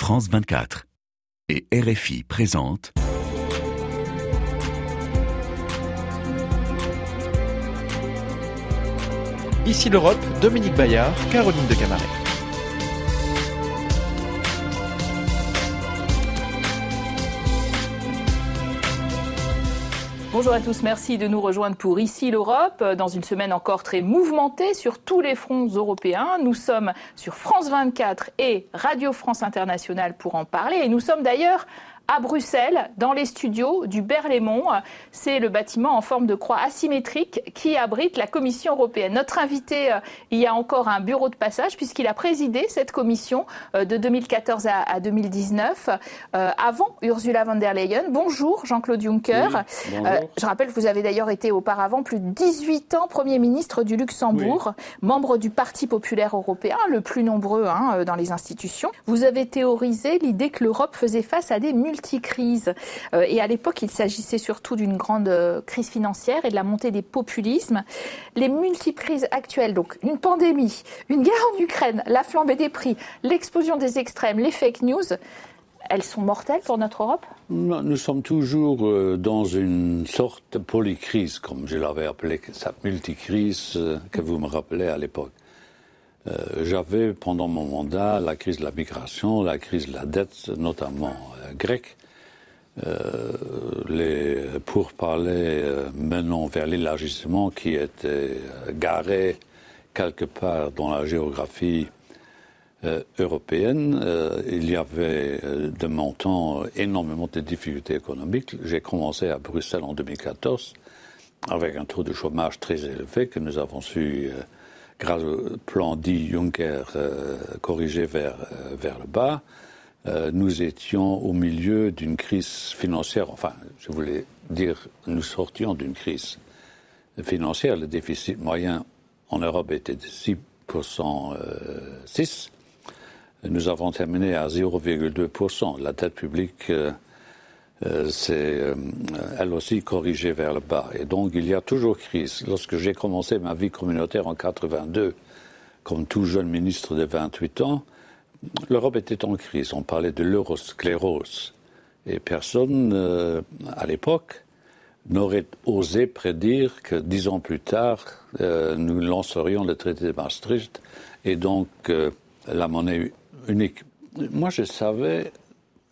France 24 et RFI présente Ici l'Europe, Dominique Bayard, Caroline de Camaret. Bonjour à tous, merci de nous rejoindre pour Ici l'Europe, dans une semaine encore très mouvementée sur tous les fronts européens. Nous sommes sur France 24 et Radio France Internationale pour en parler et nous sommes d'ailleurs à Bruxelles, dans les studios du Berlaymont. C'est le bâtiment en forme de croix asymétrique qui abrite la Commission européenne. Notre invité, euh, il y a encore un bureau de passage puisqu'il a présidé cette commission euh, de 2014 à 2019 euh, avant Ursula von der Leyen. Bonjour Jean-Claude Juncker. je rappelle que vous avez d'ailleurs été auparavant plus de 18 ans Premier ministre du Luxembourg, membre du Parti populaire européen, le plus nombreux hein, dans les institutions. Vous avez théorisé l'idée que l'Europe faisait face à des multiples multi-crises. Euh, et à l'époque, il s'agissait surtout d'une grande euh, crise financière et de la montée des populismes. Les multi-crises actuelles, donc une pandémie, une guerre en Ukraine, la flambée des prix, l'explosion des extrêmes, les fake news, elles sont mortelles pour notre Europe? Nous sommes toujours euh, dans une sorte de polycrise, comme je l'avais appelé, cette multicrise que vous me rappelez à l'époque. J'avais pendant mon mandat la crise de la migration, la crise de la dette, notamment grec. Euh, les pourparlers euh, menant vers l'élargissement qui était euh, garé quelque part dans la géographie européenne. il y avait de mon temps énormément de difficultés économiques. J'ai commencé à Bruxelles en 2014 avec un taux de chômage très élevé que nous avons su, grâce au plan dit Juncker, corriger vers, vers le bas. Euh, nous étions au milieu d'une crise financière. Enfin, je voulais dire, nous sortions d'une crise financière. Le déficit moyen en Europe était de 6%, 6. Euh, nous avons terminé à 0,2%. La dette publique euh, s'est elle aussi corrigée vers le bas. Et donc, il y a toujours crise. Lorsque j'ai commencé ma vie communautaire en 82, comme tout jeune ministre de 28 ans, l'Europe était en crise. On parlait de l'eurosclérose. Et personne, euh, à l'époque, n'aurait osé prédire que dix ans plus tard, euh, nous lancerions le traité de Maastricht et donc euh, la monnaie unique. Moi, je savais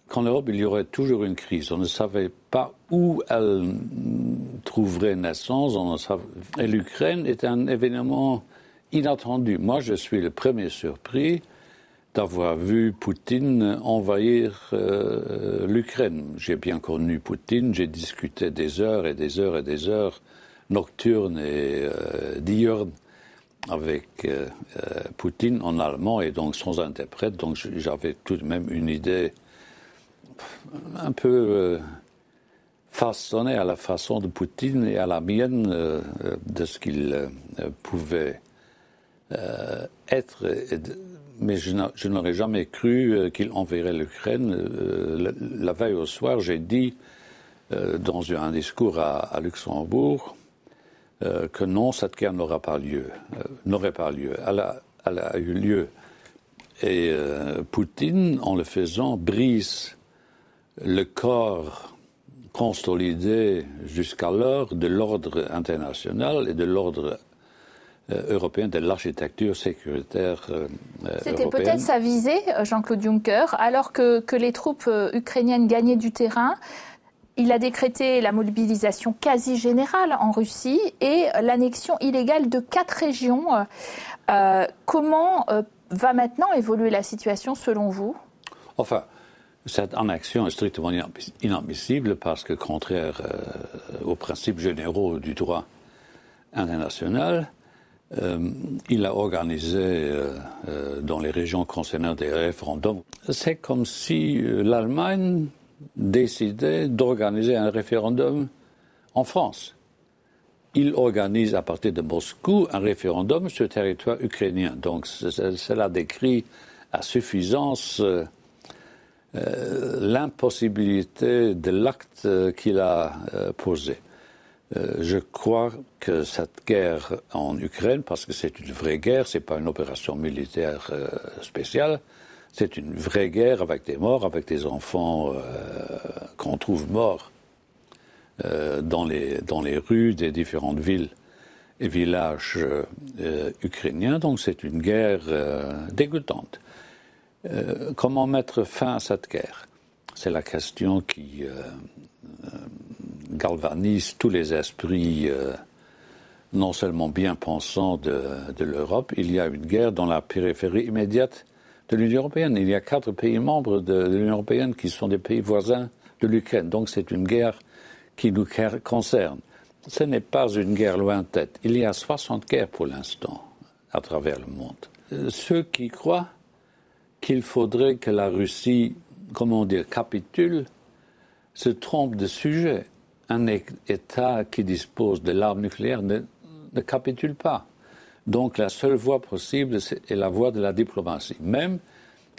qu'en Europe, il y aurait toujours une crise. On ne savait pas où elle trouverait naissance. Et l'Ukraine est un événement inattendu. Moi, je suis le premier surpris d'avoir vu Poutine envahir euh, l'Ukraine. J'ai bien connu Poutine, j'ai discuté des heures et des heures et des heures nocturnes et euh, diurnes avec euh, Poutine en allemand et donc sans interprète. Donc j'avais tout de même une idée un peu façonnée à la façon de Poutine et à la mienne de ce qu'il pouvait être mais je n'aurais jamais cru euh, qu'il enverrait l'Ukraine. Euh, la, veille au soir, j'ai dit euh, dans un discours à, Luxembourg que non, cette guerre n'aura pas lieu, n'aurait pas lieu. Elle a, eu lieu. Et Poutine, en le faisant, brise le corps consolidé jusqu'alors de l'ordre international et de l'ordre euh, européen de l'architecture sécuritaire euh, C'était peut-être sa visée, Jean-Claude Juncker, alors que, que, les troupes euh, ukrainiennes gagnaient du terrain. Il a décrété la mobilisation quasi générale en Russie et l'annexion illégale de quatre régions. comment va maintenant évoluer la situation selon vous? Enfin, cette annexion est strictement inadmissible parce que, contraire aux principes généraux du droit international, euh, il a organisé euh, euh, dans les régions concernées des référendums. C'est comme si l'Allemagne décidait d'organiser un référendum en France. Il organise à partir de Moscou un référendum sur le territoire ukrainien. Donc cela décrit à suffisance l'impossibilité de l'acte qu'il a posé. Euh, je crois que cette guerre en Ukraine, parce que c'est une vraie guerre, c'est pas une opération militaire euh, spéciale, C'est une vraie guerre avec des morts, avec des enfants qu'on trouve morts dans, les, dans les rues des différentes villes et villages ukrainiens. Donc c'est une guerre dégoûtante. Comment mettre fin à cette guerre? C'est la question qui galvanise tous les esprits euh, non seulement bien pensants de, l'Europe. Il y a une guerre dans la périphérie immédiate de l'Union européenne. Il y a quatre pays membres de, l'Union européenne qui sont des pays voisins de l'Ukraine. Donc c'est une guerre qui nous concerne. Ce n'est pas une guerre lointaine. Il y a 60 guerres pour l'instant à travers le monde. Euh, ceux qui croient qu'il faudrait que la Russie, comment dire, capitule, se trompent de sujet un État qui dispose de l'arme nucléaire ne, capitule pas. Donc la seule voie possible est la voie de la diplomatie. Même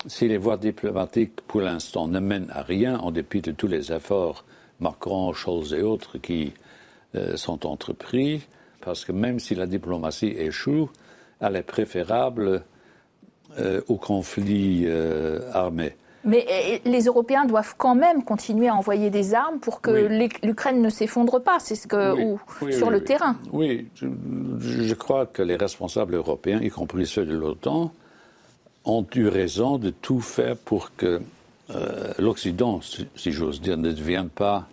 si les voies diplomatiques, pour l'instant, ne mènent à rien, en dépit de tous les efforts Macron, Scholz et autres qui euh, sont entrepris, parce que même si la diplomatie échoue, elle est préférable euh, au conflit euh, armé. Mais eh, les Européens doivent quand même continuer à envoyer des armes pour que l'Ukraine ne s'effondre pas, c'est ce que sur le terrain. Oui, je, crois que les responsables européens, y compris ceux de l'OTAN, ont eu raison de tout faire pour que euh, l'Occident, si, j'ose dire, ne devienne pas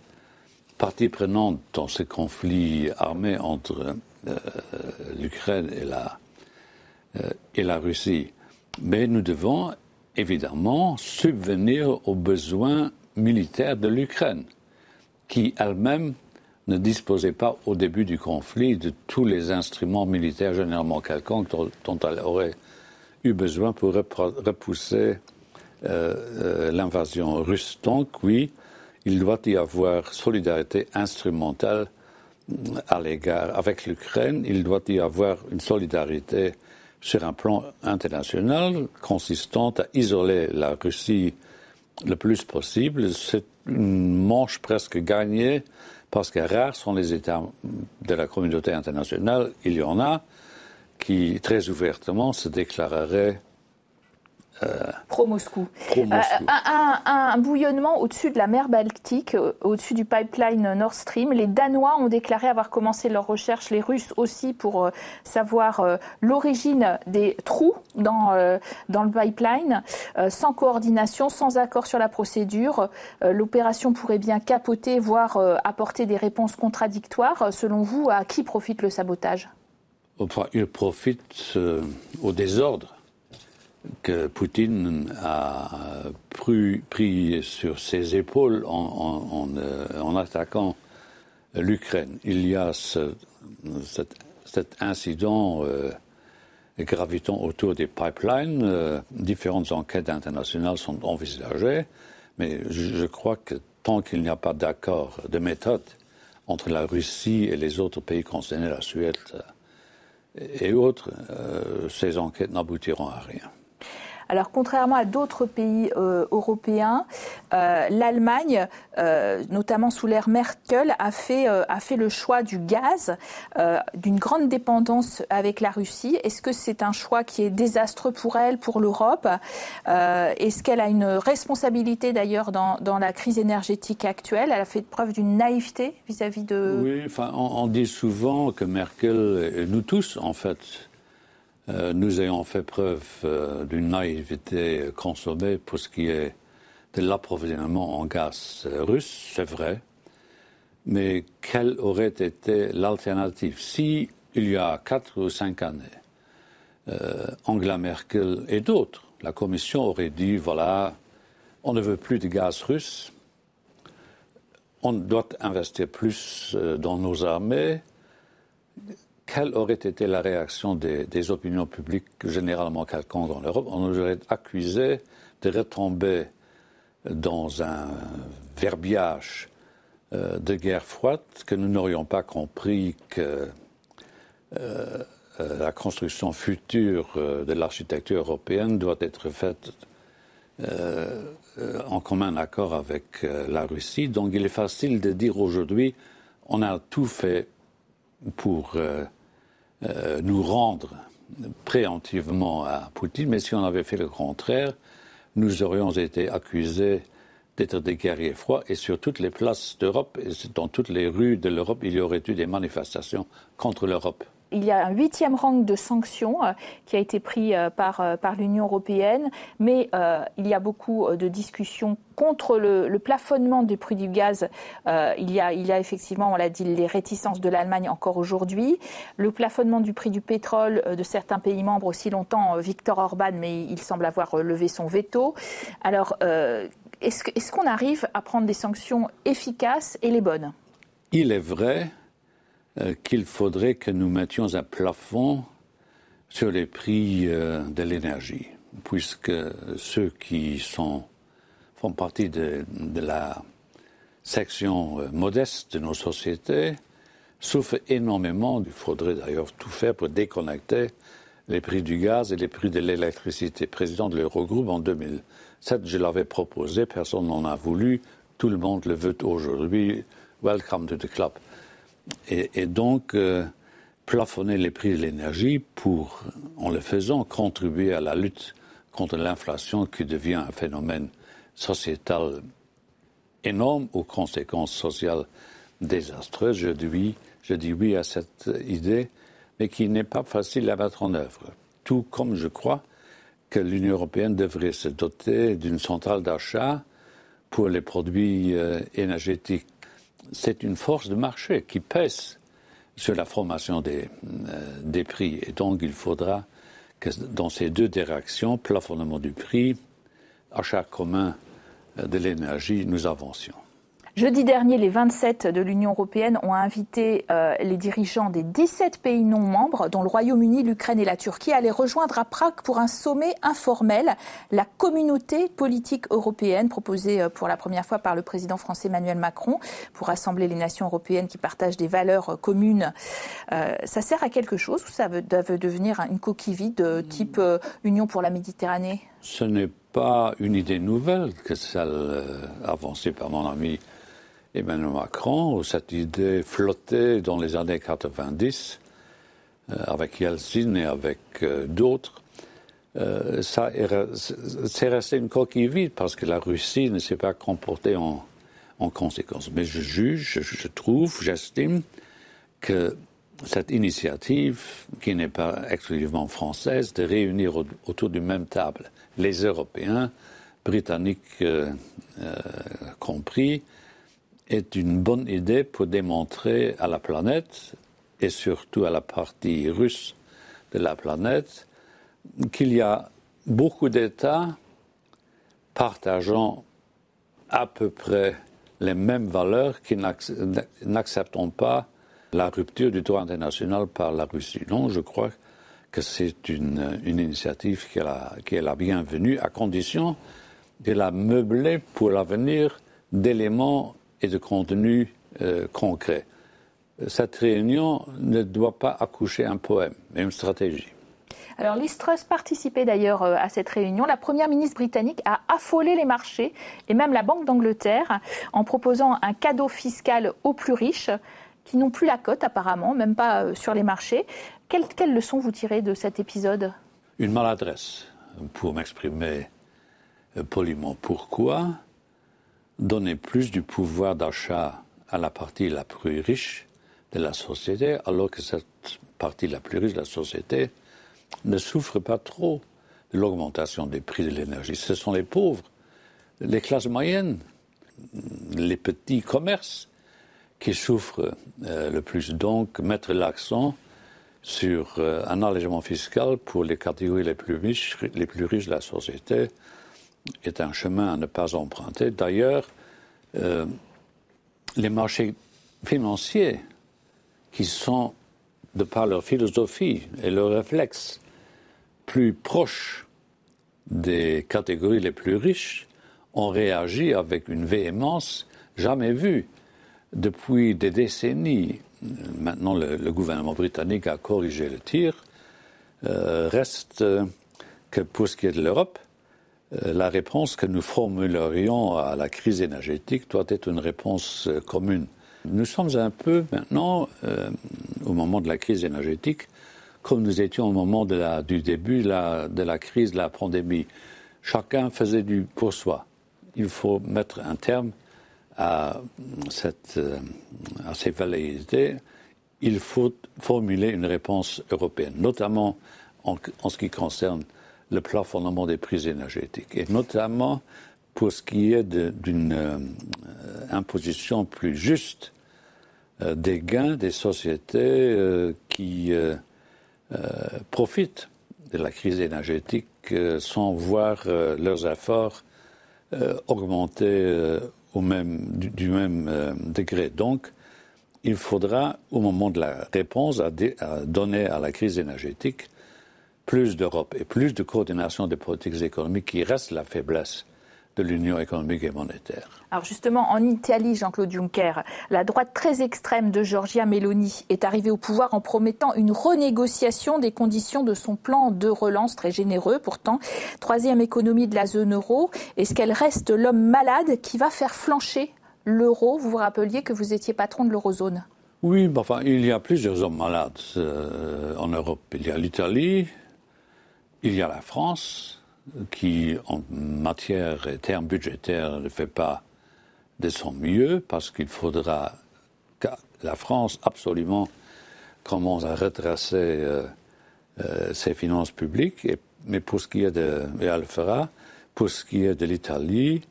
partie prenante dans ce conflit armé entre euh, l'Ukraine et la, euh, et la Russie. Mais nous devons évidemment subvenir aux besoins militaires de l'Ukraine, qui elle-même ne disposait pas au début du conflit de tous les instruments militaires généralement quelconques dont, elle aurait eu besoin pour repousser euh, euh, l'invasion russe. Donc oui, il doit y avoir solidarité instrumentale à l'égard avec l'Ukraine, il doit y avoir une solidarité sur un plan international consistant à isoler la Russie le plus possible. C'est une manche presque gagnée parce que rares sont les États de la communauté internationale, il y en a, qui très ouvertement se déclareraient Pro-Moscou. Euh, un, bouillonnement au-dessus de la mer Baltique, euh, au-dessus du pipeline Nord Stream. Les Danois ont déclaré avoir commencé leurs recherches, les Russes aussi, pour savoir l'origine des trous dans, dans le pipeline. sans coordination, sans accord sur la procédure, l'opération pourrait bien capoter, voire apporter des réponses contradictoires. Selon vous, à qui profite le sabotage? Il profite au désordre que Poutine a pris, sur ses épaules en, euh, attaquant l'Ukraine. Il y a cet, incident euh, gravitant autour des pipelines. Euh, différentes enquêtes internationales sont envisagées, mais je, crois que tant qu'il n'y a pas d'accord de méthode entre la Russie et les autres pays concernés, la Suède et autres, ces enquêtes n'aboutiront à rien. Alors contrairement à d'autres pays euh, européens, euh, l'Allemagne, euh, notamment sous l'ère Merkel, a fait, a fait le choix du gaz, d'une grande dépendance avec la Russie. Est-ce que c'est un choix qui est désastreux pour elle, pour l'Europe? Est-ce qu'elle a une responsabilité d'ailleurs dans, dans, la crise énergétique actuelle? Elle a fait preuve d'une naïveté vis-à-vis de... Oui, enfin, on, dit souvent que Merkel, nous tous en fait, euh, nous ayons fait preuve euh, d'une naïveté consommée pour ce qui est de l'approvisionnement en gaz russe, c'est vrai. Mais quelle aurait été l'alternative Si il y a quatre ou cinq années, euh, Angela Merkel et d'autres, la Commission aurait dit voilà, on ne veut plus de gaz russe, on doit investir plus dans nos armées, quelle aurait été la réaction des, opinions publiques généralement quelconques en Europe On nous aurait accusé de retomber dans un verbiage euh, de guerre froide, que nous n'aurions pas compris que euh, euh, la construction future de l'architecture européenne doit être faite en commun accord avec la Russie. Donc il est facile de dire aujourd'hui on a tout fait pour nous rendre préemptivement à Poutine, mais si on avait fait le contraire, nous aurions été accusés d'être des guerriers froids et sur toutes les places d'Europe dans toutes les rues de l'Europe, il y aurait eu des manifestations contre l'Europe il y a un huitième rang de sanctions euh, qui a été pris euh, par, euh, par l'Union européenne, mais il y a beaucoup de discussions contre le, plafonnement du prix du gaz. il, y a, il y a effectivement, on l'a dit, les réticences de l'Allemagne encore aujourd'hui. Le plafonnement du prix du pétrole de certains pays membres aussi longtemps, Victor Orban, mais il semble avoir levé son veto. Alors, est-ce qu'on arrive à prendre des sanctions efficaces et les bonnes? Il est vrai qu'il faudrait que nous mettions un plafond sur les prix euh, de l'énergie, puisque ceux qui font partie de, la section euh, modeste de nos sociétés souffrent énormément. Il faudrait d'ailleurs tout faire pour déconnecter les prix du gaz et les prix de l'électricité. Président de l'Eurogroupe en 2007, je l'avais proposé, personne n'en a voulu, tout le monde le veut aujourd'hui. Welcome to the club et, donc euh, plafonner les prix de l'énergie pour, en le faisant, contribuer à la lutte contre l'inflation qui devient un phénomène sociétal énorme aux conséquences sociales désastreuses. Je dis, je dis oui à cette idée, mais qui n'est pas facile à mettre en œuvre. Tout comme je crois que l'Union européenne devrait se doter d'une centrale d'achat pour les produits euh, énergétiques c'est une force de marché qui pèse sur la formation des, euh, des prix. Et donc, il faudra que dans ces deux directions, plafonnement du prix, achat commun euh, de l'énergie, nous avancions. Jeudi dernier, les 27 de l'Union européenne ont invité euh, les dirigeants des 17 pays non membres, dont le Royaume-Uni, l'Ukraine et la Turquie, à les rejoindre à Prague pour un sommet informel, la communauté politique européenne, proposée euh, pour la première fois par le président français Emmanuel Macron, pour rassembler les nations européennes qui partagent des valeurs euh, communes. ça sert à quelque chose ou ça veut, devenir une coquille vide type Union pour la Méditerranée? Ce n'est pas une idée nouvelle que celle avancée par mon ami Emmanuel Macron, où cette idée flottait dans les années 90 euh, avec Yeltsin et avec euh, d'autres. Euh, c'est resté une coquille vide parce que la Russie ne s'est pas comportée en conséquence. Mais je juge, je, trouve, j'estime que cette initiative, qui n'est pas exclusivement française, de réunir autour d'une même table les Européens, Britanniques compris, est une bonne idée pour démontrer à la planète, et surtout à la partie russe de la planète, qu'il y a beaucoup d'États partageant à peu près les mêmes valeurs qui n'acceptent pas la rupture du droit international par la Russie. Non, je crois que c'est une, initiative est, la, qui est la bienvenue, à condition de la meubler pour l'avenir d'éléments et de contenu euh, concret. Cette réunion ne doit pas accoucher un poème, mais une stratégie. Alors, Liz Truss participait d'ailleurs euh, à cette réunion. La première ministre britannique a affolé les marchés et même la Banque d'Angleterre en proposant un cadeau fiscal aux plus riches qui n'ont plus la cote apparemment, même pas euh, sur les marchés. Quelle, quelle leçon vous tirez de cet épisode? Une maladresse, pour m'exprimer poliment. Pourquoi? Donner plus du pouvoir d'achat à la partie la plus riche de la société, alors que cette partie la plus riche de la société ne souffre pas trop de l'augmentation des prix de l'énergie. Ce sont les pauvres, les classes moyennes, les petits commerces qui souffrent euh, le plus. Donc, mettre l'accent sur euh, un allègement fiscal pour les catégories les plus riches, les plus riches de la société, est un chemin à ne pas emprunter. D'ailleurs, euh, les marchés financiers, qui sont, de par leur philosophie et leur réflexe, plus proches des catégories les plus riches, ont réagi avec une véhémence jamais vue depuis des décennies. Maintenant, le, gouvernement britannique a corrigé le tir. Euh, reste que pour ce qui est de l'Europe, la réponse que nous formulerions à la crise énergétique doit être une réponse euh, commune. Nous sommes un peu maintenant, euh, au moment de la crise énergétique, comme nous étions au moment du début de la crise de la pandémie. chacun faisait du pour soi. Il faut mettre un terme à, cette, à ces velléités. Il faut formuler une réponse européenne, notamment en, en ce qui concerne le plafonnement des prix énergétiques, et notamment pour ce qui est d'une euh, imposition plus juste euh, des gains des sociétés euh, qui profitent de la crise énergétique sans voir leurs efforts augmenter au même, du, même degré. Donc, il faudra, au moment de la réponse à, à donner à la crise énergétique, plus d'Europe et plus de coordination des politiques économiques qui reste la faiblesse de l'Union économique et monétaire. Alors justement, en Italie, Jean-Claude Juncker, la droite très extrême de Giorgia Meloni est arrivée au pouvoir en promettant une renégociation des conditions de son plan de relance très généreux. Pourtant, troisième économie de la zone euro, est-ce qu'elle reste l'homme malade qui va faire flancher l'euro? Vous vous rappeliez que vous étiez patron de l'eurozone? Oui, enfin, il y a plusieurs hommes malades euh, en Europe. Il y a l'Italie, il y a la France, qui, en matière et termes budgétaires, ne fait pas de son mieux, parce qu'il faudra que la France absolument commence à retracer euh, euh, ses finances publiques. Mais pour ce qui est de, et elle le fera, pour ce qui est de l'Italie,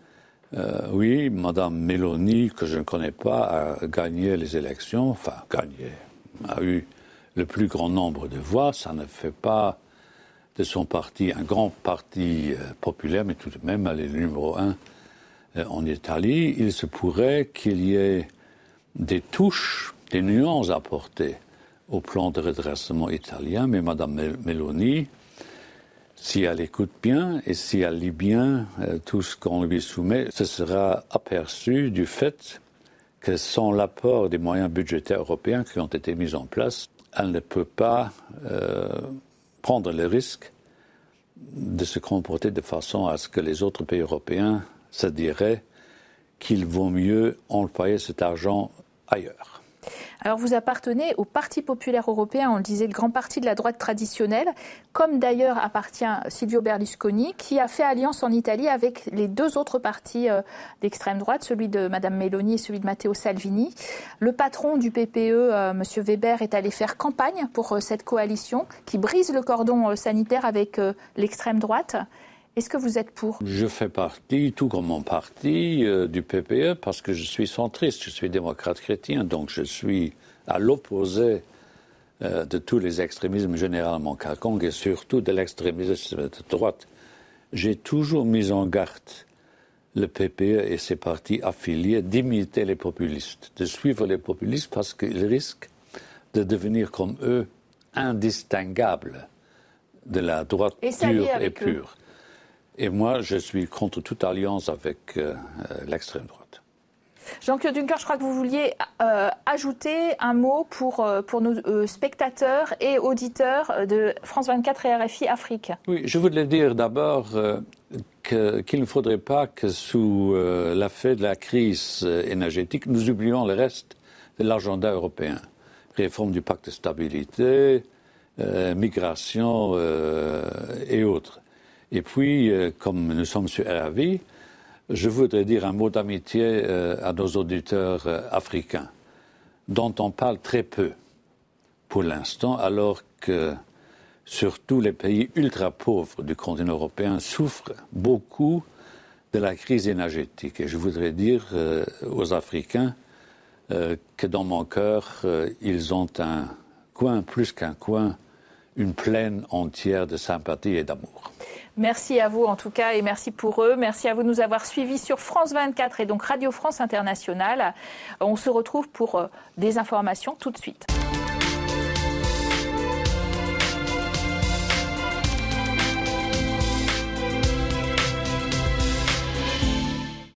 euh, oui, Madame Meloni, que je ne connais pas, a gagné les élections, enfin gagné, a eu le plus grand nombre de voix. Ça ne fait pas de son parti, un grand parti euh, populaire, mais tout de même, elle est le numéro un euh, en Italie, il se pourrait qu'il y ait des touches, des nuances apportées au plan de redressement italien, mais Mme Meloni, si elle écoute bien et si elle lit bien euh, tout ce qu'on lui soumet, ce sera aperçu du fait que sans l'apport des moyens budgétaires européens qui ont été mis en place, elle ne peut pas prendre le risque de se comporter de façon à ce que les autres pays européens se diraient qu'il vaut mieux employer cet argent ailleurs. Alors vous appartenez au Parti populaire européen, on le disait, le grand parti de la droite traditionnelle, comme d'ailleurs appartient Silvio Berlusconi, qui a fait alliance en Italie avec les deux autres partis euh, d'extrême droite, celui de Madame Meloni et celui de Matteo Salvini. Le patron du PPE, euh, Monsieur Weber, est allé faire campagne pour euh, cette coalition qui brise le cordon sanitaire avec l'extrême droite. Est-ce que vous êtes pour? Je fais partie, tout comme mon parti, euh, du PPE parce que je suis centriste, je suis démocrate chrétien, donc je suis à l'opposé euh, de tous les extrémismes généralement quelconques et surtout de l'extrémisme de droite. J'ai toujours mis en garde le PPE et ses partis affiliés d'imiter les populistes, de suivre les populistes parce qu'ils risquent de devenir comme eux indistinguables de la droite pure et pure. Et moi, je suis contre toute alliance avec euh, euh, l'extrême droite. Jean-Claude Juncker, je crois que vous vouliez euh, ajouter un mot pour, pour nos spectateurs et auditeurs de France 24 et RFI Afrique. Oui, je voulais dire d'abord qu'il ne faudrait pas que sous l'effet de la crise énergétique, nous oublions le reste de l'agenda européen. Réforme du pacte de stabilité, migration et autres. Et puis, euh, comme nous sommes sur RAV, je voudrais dire un mot d'amitié euh, à nos auditeurs euh, africains, dont on parle très peu pour l'instant, alors que surtout les pays ultra pauvres du continent européen souffrent beaucoup de la crise énergétique. Et je voudrais dire aux Africains que dans mon cœur, ils ont un coin, plus qu'un coin, une plaine entière de sympathie et d'amour. Merci à vous en tout cas et merci pour eux. Merci à vous de nous avoir suivis sur France 24 et donc Radio France Internationale. On se retrouve pour euh, des informations tout de suite.